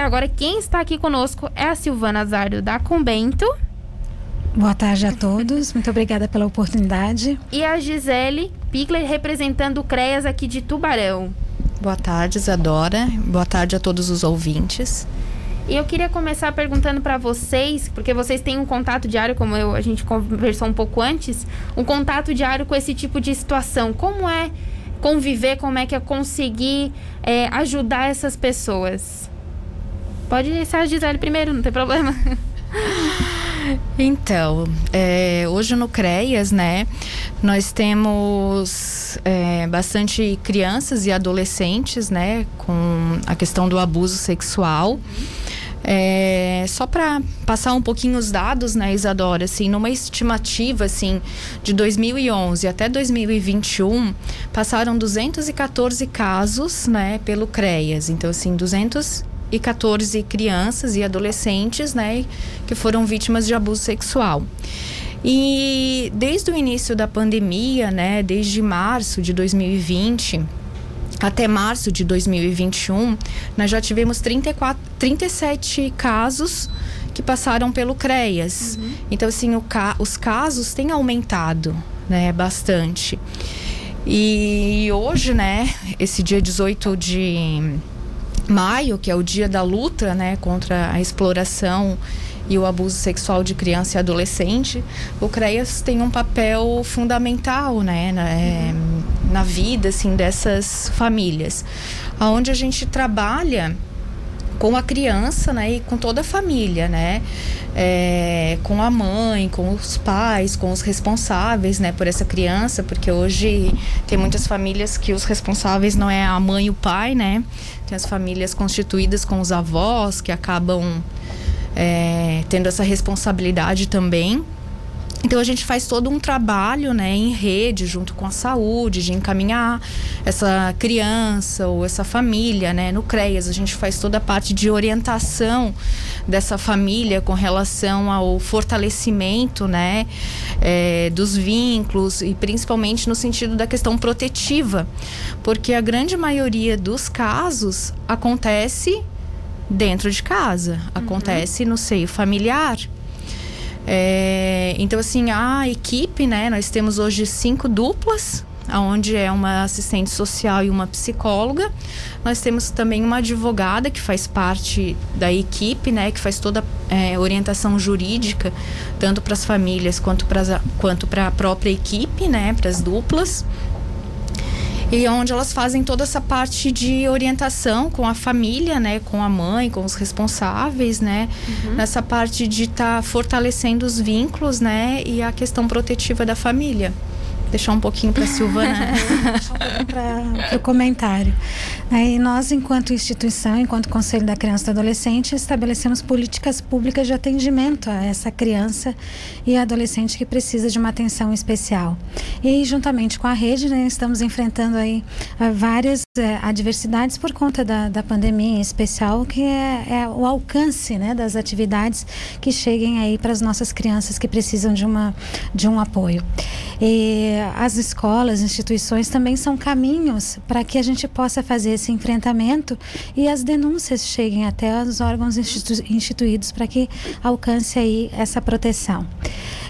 Agora quem está aqui conosco é a Silvana Zardo da Convento. Boa tarde a todos, muito obrigada pela oportunidade. E a Gisele Pigler representando o CREAS aqui de Tubarão. Boa tarde, Isadora. Boa tarde a todos os ouvintes. E eu queria começar perguntando para vocês, porque vocês têm um contato diário, como eu, a gente conversou um pouco antes, um contato diário com esse tipo de situação. Como é conviver, como é que é conseguir é, ajudar essas pessoas? Pode ser a Gisele primeiro, não tem problema. Então, é, hoje no CREAS, né, nós temos é, bastante crianças e adolescentes, né, com a questão do abuso sexual. É, só para passar um pouquinho os dados, né, Isadora, assim, numa estimativa, assim, de 2011 até 2021, passaram 214 casos, né, pelo CREAS. Então, assim, 214 crianças e adolescentes, né, que foram vítimas de abuso sexual. E desde o início da pandemia, né, desde março de 2020, até março de 2021, nós já tivemos 34, 37 casos que passaram pelo CREAS. Uhum. Então, assim, ca os casos têm aumentado, né, bastante. E hoje, né, esse dia 18 de maio, que é o dia da luta, né, contra a exploração e o abuso sexual de criança e adolescente, o CREAS tem um papel fundamental, né, na, é, na vida, assim, dessas famílias, aonde a gente trabalha com a criança, né, e com toda a família, né, é, com a mãe, com os pais, com os responsáveis, né, por essa criança, porque hoje tem muitas famílias que os responsáveis não é a mãe e o pai, né, tem as famílias constituídas com os avós que acabam é, tendo essa responsabilidade também. Então a gente faz todo um trabalho, né, em rede, junto com a saúde, de encaminhar essa criança ou essa família, né, no CREAS. A gente faz toda a parte de orientação dessa família com relação ao fortalecimento, né, é, dos vínculos e principalmente no sentido da questão protetiva, porque a grande maioria dos casos acontece dentro de casa, uhum. acontece no seio familiar. É, então, assim, a equipe, né? Nós temos hoje cinco duplas, onde é uma assistente social e uma psicóloga. Nós temos também uma advogada que faz parte da equipe, né? Que faz toda a é, orientação jurídica, tanto para as famílias quanto para a própria equipe, né? Para as duplas e onde elas fazem toda essa parte de orientação com a família, né, com a mãe, com os responsáveis, né, uhum. nessa parte de estar tá fortalecendo os vínculos, né, e a questão protetiva da família deixar um pouquinho para a Silvana. pouquinho para o comentário. Aí nós, enquanto instituição, enquanto Conselho da Criança e do Adolescente, estabelecemos políticas públicas de atendimento a essa criança e adolescente que precisa de uma atenção especial. E juntamente com a rede, né, estamos enfrentando aí ah, várias é, adversidades por conta da, da pandemia em especial, que é, é o alcance né, das atividades que cheguem aí para as nossas crianças que precisam de, uma, de um apoio. E as escolas, instituições também são caminhos para que a gente possa fazer esse enfrentamento e as denúncias cheguem até os órgãos institu instituídos para que alcance aí essa proteção.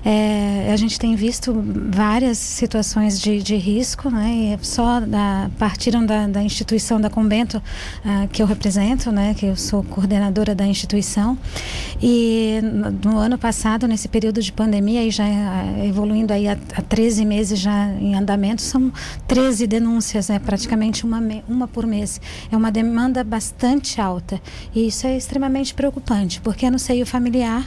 É, a gente tem visto várias situações de, de risco, né? E só da, partiram da, da instituição da Convento uh, que eu represento, né? Que eu sou coordenadora da instituição. E no, no ano passado, nesse período de pandemia, aí já uh, evoluindo aí a, a 13 meses já em andamento, são 13 denúncias, né? Praticamente uma, uma por mês. É uma demanda bastante alta. E isso é extremamente preocupante, porque no seio familiar,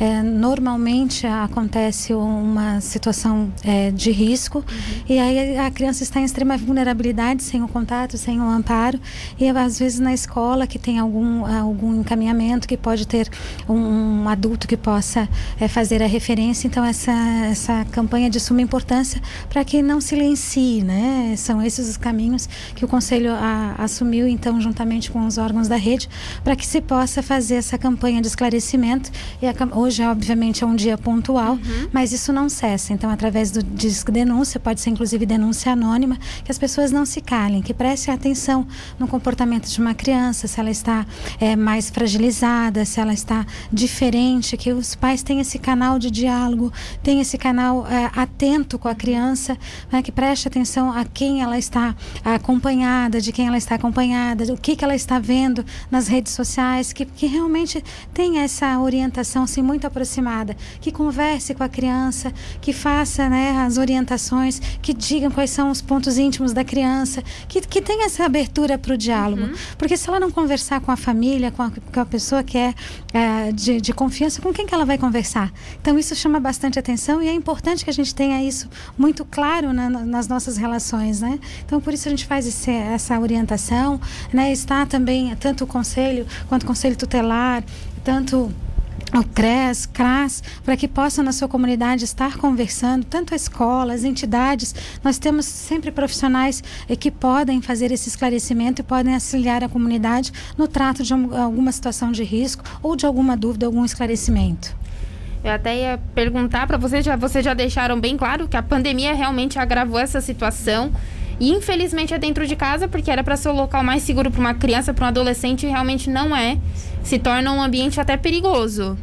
é, normalmente acontece acontece uma situação é, de risco uhum. e aí a criança está em extrema vulnerabilidade, sem o contato, sem o amparo e às vezes na escola que tem algum, algum encaminhamento que pode ter um, um adulto que possa é, fazer a referência. Então essa, essa campanha de suma importância para que não silencie, né? São esses os caminhos que o Conselho a, assumiu então juntamente com os órgãos da rede para que se possa fazer essa campanha de esclarecimento e a, hoje obviamente é um dia pontual uhum. Mas isso não cessa. Então, através do disco denúncia, pode ser inclusive denúncia anônima, que as pessoas não se calem, que prestem atenção no comportamento de uma criança, se ela está é, mais fragilizada, se ela está diferente, que os pais tenham esse canal de diálogo, tenham esse canal é, atento com a criança, né, que preste atenção a quem ela está acompanhada, de quem ela está acompanhada, o que, que ela está vendo nas redes sociais, que, que realmente tenha essa orientação assim, muito aproximada, que converse com a criança, que faça né, as orientações, que digam quais são os pontos íntimos da criança, que, que tenha essa abertura para o diálogo. Uhum. Porque se ela não conversar com a família, com a, com a pessoa que é, é de, de, confiança, com quem que ela vai conversar? Então isso chama bastante atenção e é importante que a gente tenha isso muito claro na, nas nossas relações, né? Então por isso a gente faz esse, essa orientação, né? Está também tanto o conselho quanto o conselho tutelar, tanto o CRES, CRAS, para que possam na sua comunidade estar conversando, tanto a escola, as entidades. Nós temos sempre profissionais que podem fazer esse esclarecimento e podem auxiliar a comunidade no trato de alguma situação de risco ou de alguma dúvida, algum esclarecimento. Eu até ia perguntar para vocês, já, vocês já deixaram bem claro que a pandemia realmente agravou essa situação. E infelizmente é dentro de casa, porque era para ser o local mais seguro para uma criança, para um adolescente, e realmente não é. Se torna um ambiente até perigoso.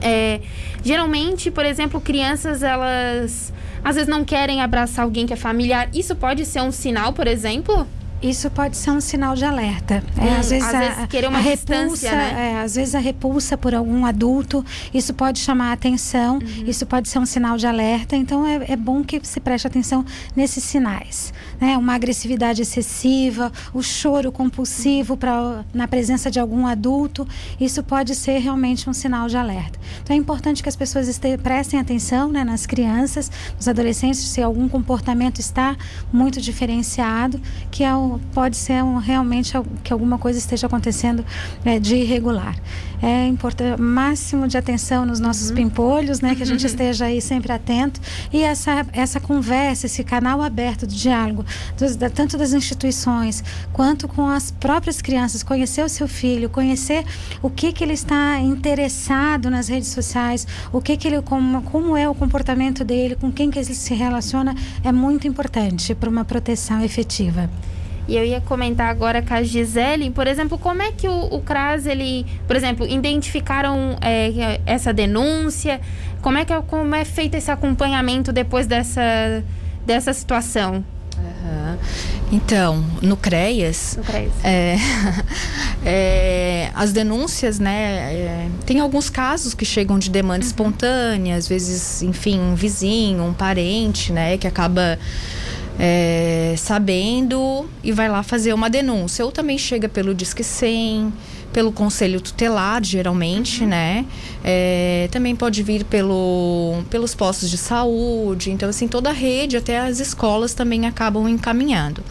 É, geralmente, por exemplo, crianças elas às vezes não querem abraçar alguém que é familiar. Isso pode ser um sinal, por exemplo? Isso pode ser um sinal de alerta. É, hum, às vezes, às a, vezes querer uma repulsa, né? é, às vezes a repulsa por algum adulto, isso pode chamar a atenção, uhum. isso pode ser um sinal de alerta. Então é, é bom que se preste atenção nesses sinais. Né? Uma agressividade excessiva, o choro compulsivo pra, na presença de algum adulto, isso pode ser realmente um sinal de alerta. Então é importante que as pessoas este, prestem atenção né, nas crianças, nos adolescentes, se algum comportamento está muito diferenciado, que é o pode ser um, realmente que alguma coisa esteja acontecendo é, de irregular. É importante máximo de atenção nos nossos uhum. pimpolhos, né, que a gente esteja aí sempre atento e essa essa conversa, esse canal aberto de diálogo, dos, da, tanto das instituições quanto com as próprias crianças, conhecer o seu filho, conhecer o que que ele está interessado nas redes sociais, o que que ele como, como é o comportamento dele, com quem que ele se relaciona, é muito importante para uma proteção efetiva. E eu ia comentar agora com a Gisele, por exemplo, como é que o, o CRAS, ele, por exemplo, identificaram é, essa denúncia? Como é, que é, como é feito esse acompanhamento depois dessa, dessa situação? Uhum. Então, no CREAS, no CREAS. É, é, as denúncias, né? É, tem alguns casos que chegam de demanda uhum. espontânea, às vezes, enfim, um vizinho, um parente, né? Que acaba é, sabendo e vai lá fazer uma denúncia. Ou também chega pelo Disque 100, pelo Conselho Tutelar, geralmente, uhum. né? É, também pode vir pelo, pelos postos de saúde. Então, assim, toda a rede, até as escolas também acabam encaminhando.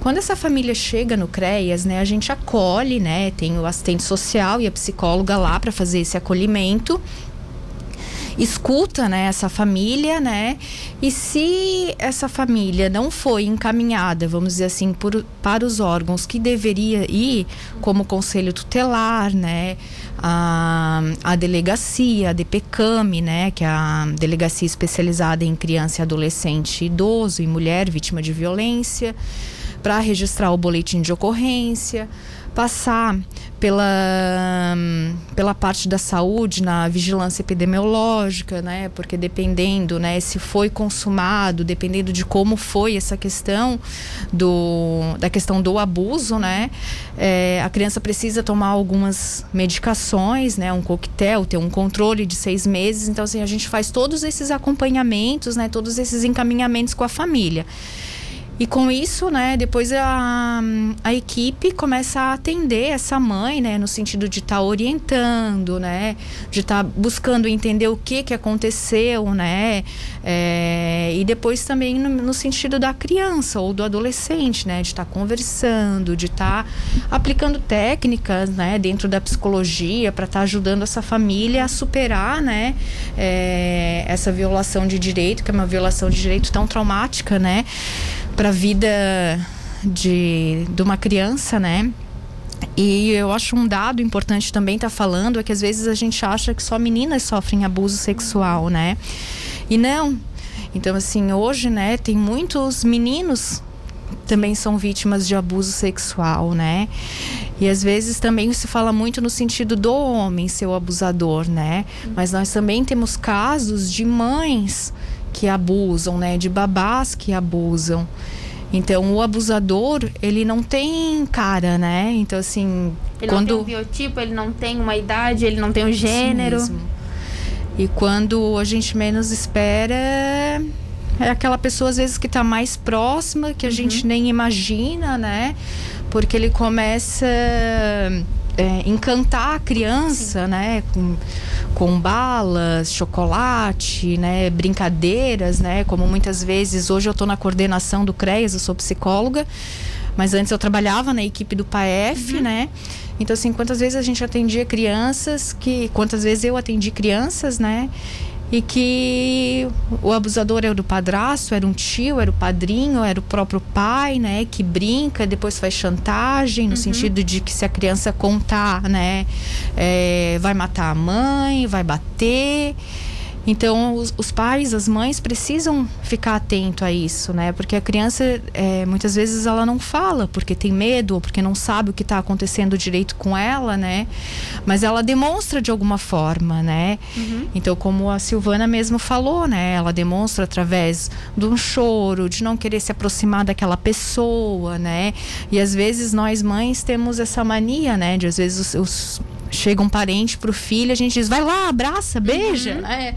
Quando essa família chega no CREAS, né, a gente acolhe, né? Tem o assistente social e a psicóloga lá para fazer esse acolhimento escuta né, essa família, né? E se essa família não foi encaminhada, vamos dizer assim, por, para os órgãos que deveria ir, como o conselho tutelar, né? A, a delegacia, a DPCAM, né? Que é a delegacia especializada em criança e adolescente, idoso e mulher vítima de violência, para registrar o boletim de ocorrência passar pela, pela parte da saúde na vigilância epidemiológica, né? Porque dependendo, né, se foi consumado, dependendo de como foi essa questão do, da questão do abuso, né? É, a criança precisa tomar algumas medicações, né? Um coquetel, ter um controle de seis meses. Então, assim, a gente faz todos esses acompanhamentos, né? Todos esses encaminhamentos com a família. E com isso, né, depois a, a equipe começa a atender essa mãe, né, no sentido de estar tá orientando, né, de estar tá buscando entender o que que aconteceu, né, é, e depois também no, no, sentido da criança ou do adolescente, né, de estar tá conversando, de estar tá aplicando técnicas, né, dentro da psicologia para estar tá ajudando essa família a superar, né, é, essa violação de direito, que é uma violação de direito tão traumática, né, para a vida de, de uma criança, né? E eu acho um dado importante também estar tá falando é que às vezes a gente acha que só meninas sofrem abuso sexual, né? E não. Então, assim, hoje, né, tem muitos meninos também são vítimas de abuso sexual, né? E às vezes também se fala muito no sentido do homem ser o abusador, né? Mas nós também temos casos de mães que abusam, né? De babás que abusam. Então, o abusador, ele não tem cara, né? Então, assim. Ele quando... não tem um biotipo, ele não tem uma idade, ele não tem um gênero. E quando a gente menos espera, é aquela pessoa, às vezes, que está mais próxima, que a uhum. gente nem imagina, né? Porque ele começa é, encantar a criança, Sim. né? Com, com balas, chocolate, né? Brincadeiras, né? Como muitas vezes, hoje eu estou na coordenação do CREAS, eu sou psicóloga, mas antes eu trabalhava na equipe do PAEF, uhum. né? Então, assim, quantas vezes a gente atendia crianças que... Quantas vezes eu atendi crianças, né? E que o abusador era o padrasto, era um tio, era o padrinho, era o próprio pai, né, que brinca, depois faz chantagem no uhum. sentido de que se a criança contar, né, é, vai matar a mãe, vai bater. Então, os, os, pais, as mães precisam ficar atento a isso, né? Porque a criança, é, muitas vezes, ela não fala porque tem medo ou porque não sabe o que está acontecendo direito com ela, né? Mas ela demonstra de alguma forma, né? Uhum. Então, como a Silvana mesmo falou, né? Ela demonstra através de um choro, de não querer se aproximar daquela pessoa, né? E às vezes nós mães temos essa mania, né? De às vezes os, os chega um parente pro filho, a gente diz, vai lá, abraça, beija, uhum. né?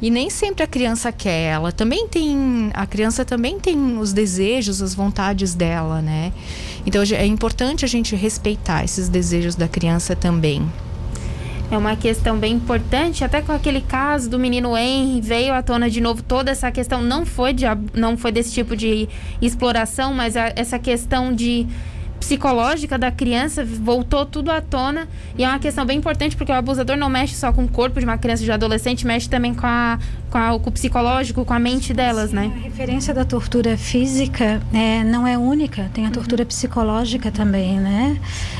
E nem sempre a criança quer. Ela também tem. A criança também tem os desejos, as vontades dela, né? Então é importante a gente respeitar esses desejos da criança também. É uma questão bem importante, até com aquele caso do menino Henry, veio à tona de novo toda essa questão, não foi, de, não foi desse tipo de exploração, mas a, essa questão de psicológica da criança voltou tudo à tona e é uma questão bem importante porque o abusador não mexe só com o corpo de uma criança de adolescente, mexe também com, a, com, a, com o psicológico, com a mente delas, Sim, né? A referência da tortura física é, não é única, tem a tortura uhum. psicológica também, né?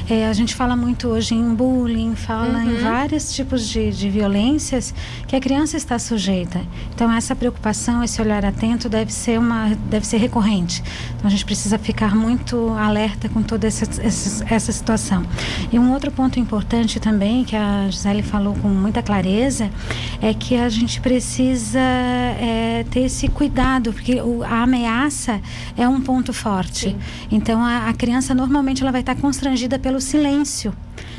É, a gente fala muito hoje em bullying, fala uhum. em vários tipos de, de violências que a criança está sujeita. Então essa preocupação, esse olhar atento deve ser uma, deve ser recorrente. Então a gente precisa ficar muito alerta com toda essa, essa, essa situação. E um outro ponto importante também, que a Gisele falou com muita clareza, é que a gente precisa é, ter esse cuidado, porque o, a ameaça é um ponto forte. Sim. Então, a, a criança normalmente ela vai estar constrangida pelo silêncio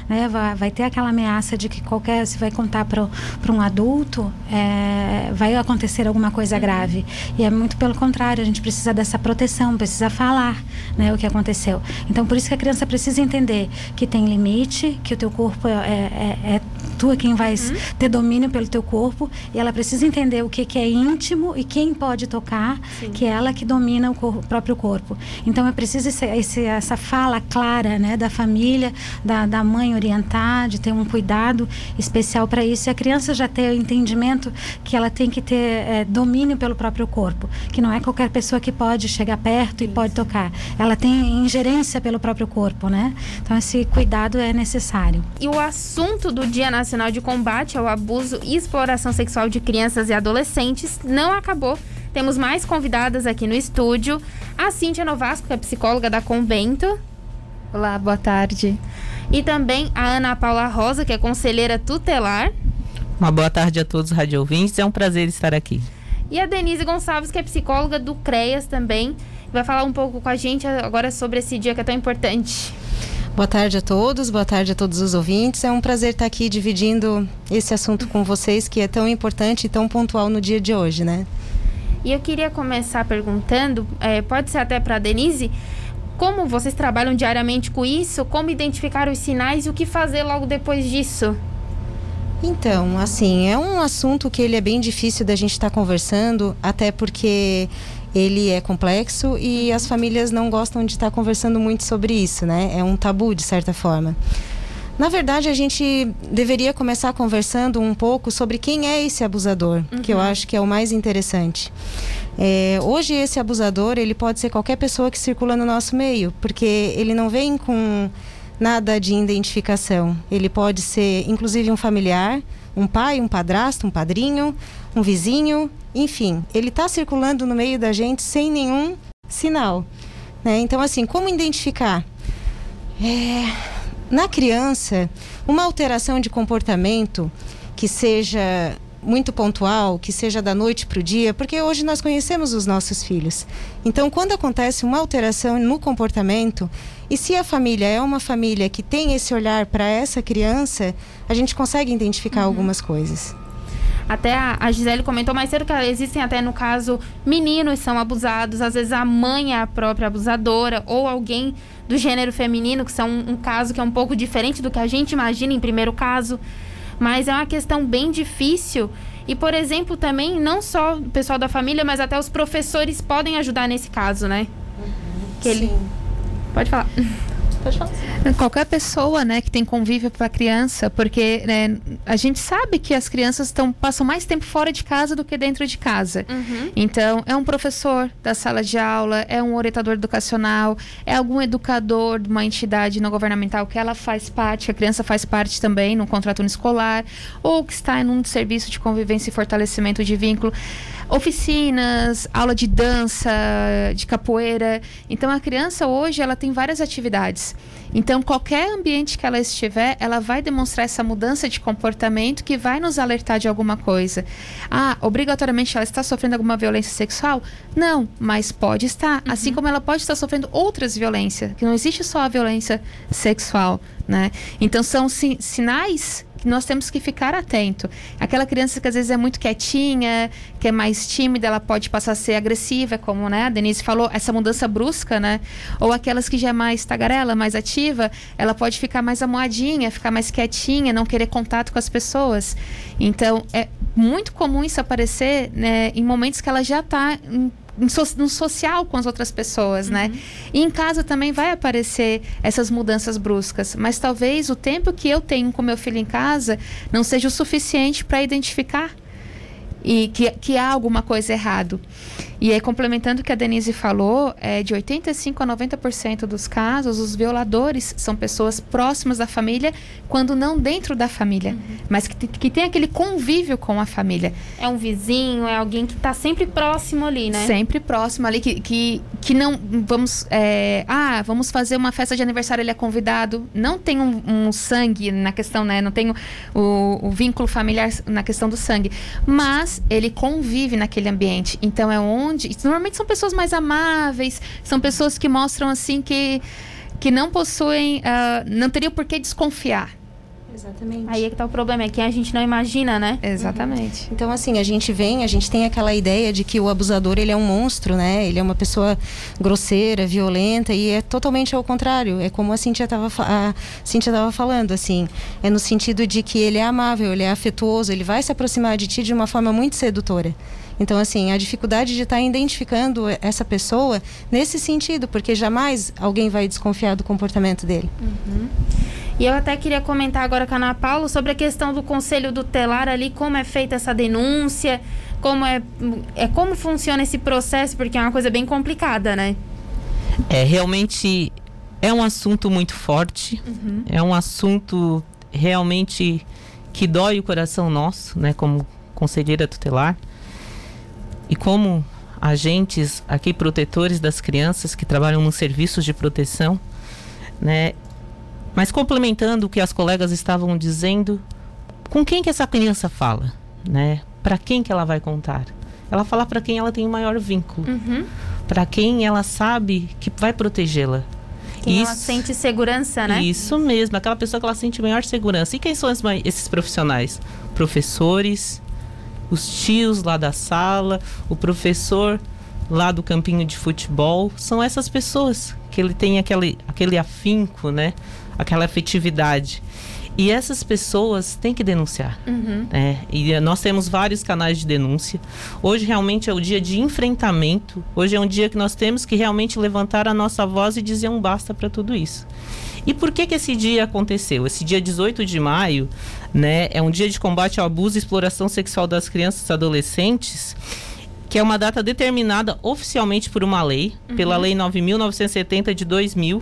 né? Vai, vai ter aquela ameaça de que qualquer, se vai contar para um adulto, é, vai acontecer alguma coisa uhum. grave. E é muito pelo contrário, a gente precisa dessa proteção, precisa falar né, o que aconteceu. Então, por isso que a criança precisa entender que tem limite, que o teu corpo é, é, é tu é quem vai uhum. ter domínio pelo teu corpo e ela precisa entender o que, que é íntimo e quem pode tocar, Sim. que é ela que domina o, cor, o próprio corpo. Então é preciso esse, esse, essa fala clara né, da família, da, da mãe orientar, de ter um cuidado especial para isso. E a criança já ter o entendimento que ela tem que ter é, domínio pelo próprio corpo, que não é qualquer pessoa que pode chegar perto e pode tocar. Ela tem ingerência pelo próprio corpo, né? Então esse cuidado é necessário. E o assunto do Dia Nacional de Combate ao Abuso e Exploração Sexual de Crianças e Adolescentes não acabou. Temos mais convidadas aqui no estúdio. A Cíntia Novasco, que é psicóloga da Convento. Olá, boa tarde e também a Ana Paula Rosa, que é conselheira tutelar. Uma boa tarde a todos os radiovintes, é um prazer estar aqui. E a Denise Gonçalves, que é psicóloga do CREAS também, vai falar um pouco com a gente agora sobre esse dia que é tão importante. Boa tarde a todos, boa tarde a todos os ouvintes. É um prazer estar aqui dividindo esse assunto com vocês que é tão importante e tão pontual no dia de hoje, né? E eu queria começar perguntando, é, pode ser até para a Denise, como vocês trabalham diariamente com isso? Como identificar os sinais e o que fazer logo depois disso? Então, assim, é um assunto que ele é bem difícil da gente estar tá conversando, até porque ele é complexo e as famílias não gostam de estar conversando muito sobre isso, né? É um tabu de certa forma. Na verdade, a gente deveria começar conversando um pouco sobre quem é esse abusador, uhum. que eu uhum. acho que é o mais interessante. É, hoje esse abusador ele pode ser qualquer pessoa que circula no nosso meio, porque ele não vem com nada de identificação. Ele pode ser, inclusive, um familiar, um pai, um padrasto, um padrinho, um vizinho, enfim, ele está circulando no meio da gente sem nenhum sinal. Né? Então, assim, como identificar? É, na criança, uma alteração de comportamento que seja muito pontual, que seja da noite para o dia, porque hoje nós conhecemos os nossos filhos. Então, quando acontece uma alteração no comportamento, e se a família é uma família que tem esse olhar para essa criança, a gente consegue identificar uhum. algumas coisas. Até a, Gisele comentou mais cedo que existem até no caso meninos são abusados, às vezes a mãe é a própria abusadora ou alguém do gênero feminino, que são um, um caso que é um pouco diferente do que a gente imagina em primeiro caso. Mas é uma questão bem difícil. E, por exemplo, também, não só o pessoal da família, mas até os professores podem ajudar nesse caso, né? Uhum. Que ele... Sim. Pode falar. Pode falar. Qualquer pessoa, né, que tem convívio para a criança, porque né, a gente sabe que as crianças tão, passam mais tempo fora de casa do que dentro de casa. Uhum. Então, é um professor da sala de aula, é um orientador educacional, é algum educador de uma entidade não governamental que ela faz parte, a criança faz parte também no contrato escolar, ou que está em um serviço de convivência e fortalecimento de vínculo oficinas, aula de dança, de capoeira. Então a criança hoje ela tem várias atividades. Então qualquer ambiente que ela estiver, ela vai demonstrar essa mudança de comportamento que vai nos alertar de alguma coisa. Ah, obrigatoriamente ela está sofrendo alguma violência sexual? Não, mas pode estar. Uhum. Assim como ela pode estar sofrendo outras violências, que não existe só a violência sexual, né? Então são si sinais nós temos que ficar atento. Aquela criança que às vezes é muito quietinha, que é mais tímida, ela pode passar a ser agressiva, como né, a Denise falou, essa mudança brusca, né? Ou aquelas que já é mais tagarela, mais ativa, ela pode ficar mais amoadinha, ficar mais quietinha, não querer contato com as pessoas. Então, é muito comum isso aparecer né, em momentos que ela já está no social com as outras pessoas, né? uhum. né? E em casa também vai aparecer essas mudanças bruscas, mas talvez o tempo que eu tenho com meu filho em casa não seja o suficiente para identificar e que, que há alguma coisa errado. E aí, complementando o que a Denise falou, é, de 85% a 90% dos casos, os violadores são pessoas próximas da família, quando não dentro da família, uhum. mas que, que tem aquele convívio com a família. É um vizinho, é alguém que está sempre próximo ali, né? Sempre próximo ali, que, que, que não. Vamos. É, ah, vamos fazer uma festa de aniversário, ele é convidado. Não tem um, um sangue na questão, né? Não tem o, o, o vínculo familiar na questão do sangue. Mas ele convive naquele ambiente. Então é onde onde. Normalmente são pessoas mais amáveis, são pessoas que mostram assim que, que não possuem. Uh, não teriam por que desconfiar. Exatamente. Aí é que tá o problema, é que a gente não imagina, né? Exatamente. Uhum. Então, assim, a gente vem, a gente tem aquela ideia de que o abusador, ele é um monstro, né? Ele é uma pessoa grosseira, violenta, e é totalmente ao contrário. É como a Cintia tava, a Cintia tava falando, assim. É no sentido de que ele é amável, ele é afetuoso, ele vai se aproximar de ti de uma forma muito sedutora. Então, assim, a dificuldade de estar tá identificando essa pessoa nesse sentido, porque jamais alguém vai desconfiar do comportamento dele. Uhum. E eu até queria comentar agora com a Ana Paula sobre a questão do conselho tutelar ali, como é feita essa denúncia, como é, é como funciona esse processo, porque é uma coisa bem complicada, né? É, realmente é um assunto muito forte, uhum. é um assunto realmente que dói o coração nosso, né, como conselheira tutelar. E como agentes aqui protetores das crianças que trabalham nos serviços de proteção, né? Mas complementando o que as colegas estavam dizendo, com quem que essa criança fala, né? Para quem que ela vai contar? Ela fala para quem ela tem o maior vínculo, uhum. para quem ela sabe que vai protegê-la. Quem isso, ela sente segurança, né? Isso mesmo, aquela pessoa que ela sente maior segurança. E quem são esses profissionais? Professores, os tios lá da sala, o professor lá do campinho de futebol, são essas pessoas que ele tem aquele, aquele afinco, né? Aquela afetividade. E essas pessoas têm que denunciar. Uhum. Né? E nós temos vários canais de denúncia. Hoje realmente é o dia de enfrentamento. Hoje é um dia que nós temos que realmente levantar a nossa voz e dizer um basta para tudo isso. E por que que esse dia aconteceu? Esse dia 18 de maio, né, é um dia de combate ao abuso e exploração sexual das crianças e adolescentes, que é uma data determinada oficialmente por uma lei, uhum. pela lei 9970 de 2000,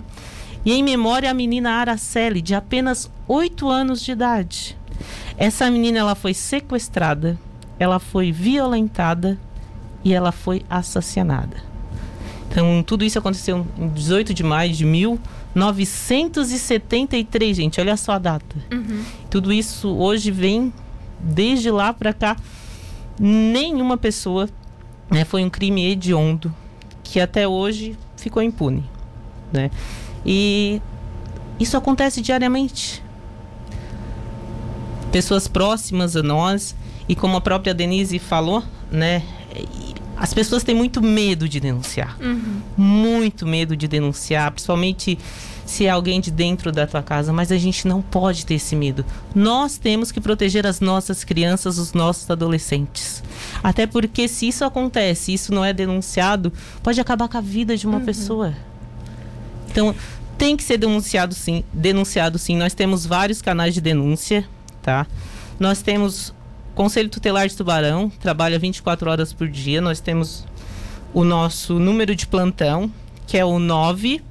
E em memória a menina Araceli, de apenas 8 anos de idade. Essa menina ela foi sequestrada, ela foi violentada e ela foi assassinada. Então, tudo isso aconteceu em 18 de maio de 1973, gente. Olha só a data. Uhum. Tudo isso hoje vem desde lá para cá. Nenhuma pessoa né, foi um crime hediondo que até hoje ficou impune, né? E isso acontece diariamente. Pessoas próximas a nós e como a própria Denise falou, né? As pessoas têm muito medo de denunciar. Uhum. Muito medo de denunciar, principalmente se é alguém de dentro da tua casa, mas a gente não pode ter esse medo. Nós temos que proteger as nossas crianças, os nossos adolescentes. Até porque se isso acontece, isso não é denunciado, pode acabar com a vida de uma Uhum. pessoa. Então, tem que ser denunciado sim, denunciado sim. Nós temos vários canais de denúncia, tá? Nós temos Conselho Tutelar de Tubarão, trabalha 24 horas por dia. Nós temos o nosso número de plantão, que é o 9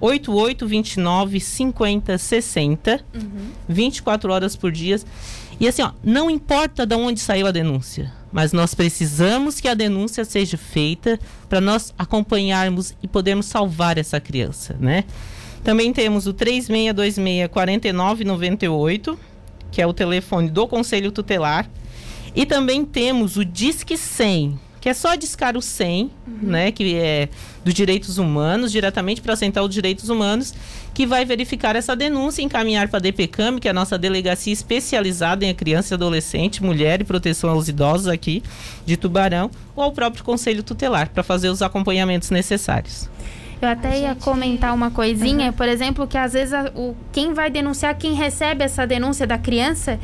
8829 5060, 24 horas por dia. E assim, ó, não importa de onde saiu a denúncia, mas nós precisamos que a denúncia seja feita para nós acompanharmos e podermos salvar essa criança, né? Também temos o 3626 4998, que é o telefone do Conselho Tutelar. E também temos o Disque 100, que é só discar o 100, né, que é dos direitos humanos, diretamente para a Central dos Direitos Humanos, que vai verificar essa denúncia e encaminhar para a DPCAM, que é a nossa delegacia especializada em criança e adolescente, mulher e proteção aos idosos aqui de Tubarão, ou ao próprio Conselho Tutelar, para fazer os acompanhamentos necessários. Eu até ia comentar uma coisinha, por exemplo, que às vezes a- o, quem vai denunciar, quem recebe essa denúncia da criança,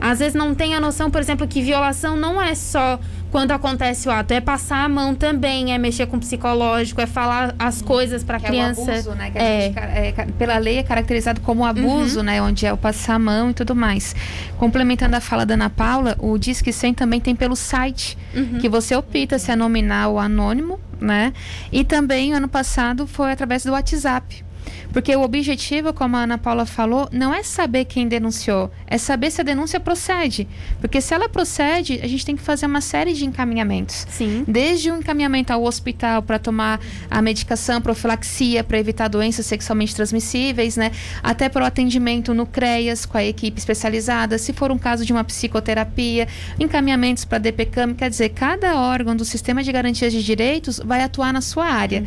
às vezes não tem a noção, por exemplo, que violação não é só quando acontece o ato, é passar a mão também, é mexer com o psicológico, é falar as coisas para a é criança. abuso, né? Que a É. gente, é, pela lei é caracterizado como abuso, né? Onde é o passar a mão e tudo mais. Complementando a fala da Ana Paula, o Disque 100 também tem pelo site, que você opta se é nominal ou anônimo, né? E também, ano passado, foi através do WhatsApp. Porque o objetivo, como a Ana Paula falou, não é saber quem denunciou, é saber se a denúncia procede. Porque se ela procede, a gente tem que fazer uma série de encaminhamentos. Sim. Desde o encaminhamento ao hospital para tomar a medicação, profilaxia para evitar doenças sexualmente transmissíveis, né? Até para o atendimento no CREAS com a equipe especializada, se for um caso de uma psicoterapia, encaminhamentos para a DPCAM, quer dizer, cada órgão do sistema de garantias de direitos vai atuar na sua área,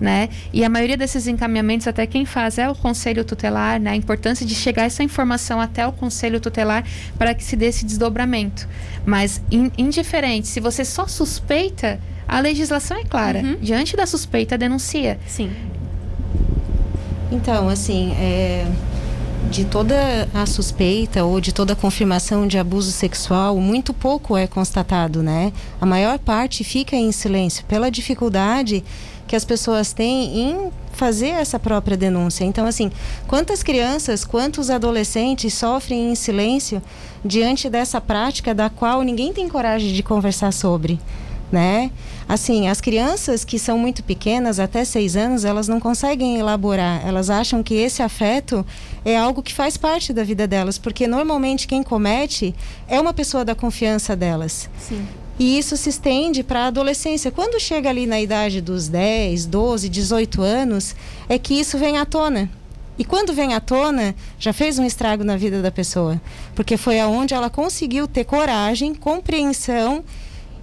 né? E a maioria desses encaminhamentos, até quem faz é o conselho tutelar, né? A importância de chegar essa informação até o conselho tutelar para que se dê esse desdobramento. Mas in, indiferente, se você só suspeita, a legislação é clara. Uhum. Diante da suspeita, denuncia. Sim. Então, assim, é, de toda a suspeita ou de toda a confirmação de abuso sexual, muito pouco é constatado, né? A maior parte fica em silêncio pela dificuldade que as pessoas têm em fazer essa própria denúncia. Então, assim, quantas crianças, quantos adolescentes sofrem em silêncio diante dessa prática da qual ninguém tem coragem de conversar sobre? né? Assim, as crianças que são muito pequenas, até seis anos, elas não conseguem elaborar. Elas acham que esse afeto é algo que faz parte da vida delas, porque normalmente quem comete é uma pessoa da confiança delas. Sim. E isso se estende para a adolescência. Quando chega ali na idade dos 10, 12, 18 anos, é que isso vem à tona. E quando vem à tona, já fez um estrago na vida da pessoa. Porque foi aonde ela conseguiu ter coragem, compreensão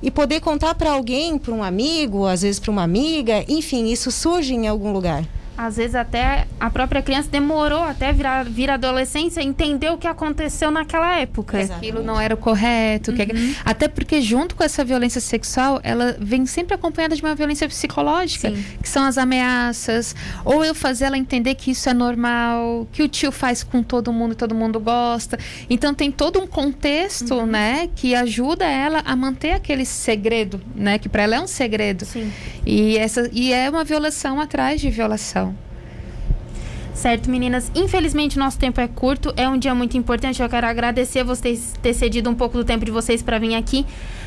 e poder contar para alguém, para um amigo, às vezes para uma amiga, enfim, isso surge em algum lugar. Às vezes até a própria criança demorou até virar, vir adolescência e entender o que aconteceu naquela época. Exato. Aquilo não era o correto. que- Uhum. Até porque, junto com essa violência sexual, ela vem sempre acompanhada de uma violência psicológica, Sim. que são as ameaças. Ou eu fazer ela entender que isso é normal, que o tio faz com todo mundo e todo mundo gosta. Então, tem todo um contexto, Uhum. né, que ajuda ela a manter aquele segredo, né, que para ela é um segredo. Sim. E, essa, e é uma violação atrás de violação. Certo, meninas? Infelizmente, nosso tempo é curto, é um dia muito importante. Eu quero agradecer vocês ter cedido um pouco do tempo de vocês para vir aqui.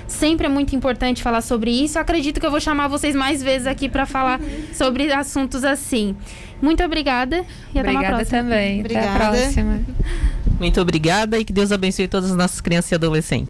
Sempre é muito importante falar sobre isso. Eu acredito que eu vou chamar vocês mais vezes aqui para falar sobre assuntos assim. Muito obrigada e até obrigada uma próxima. também. Obrigada. Até a próxima. Muito obrigada e que Deus abençoe todas as nossas crianças e adolescentes.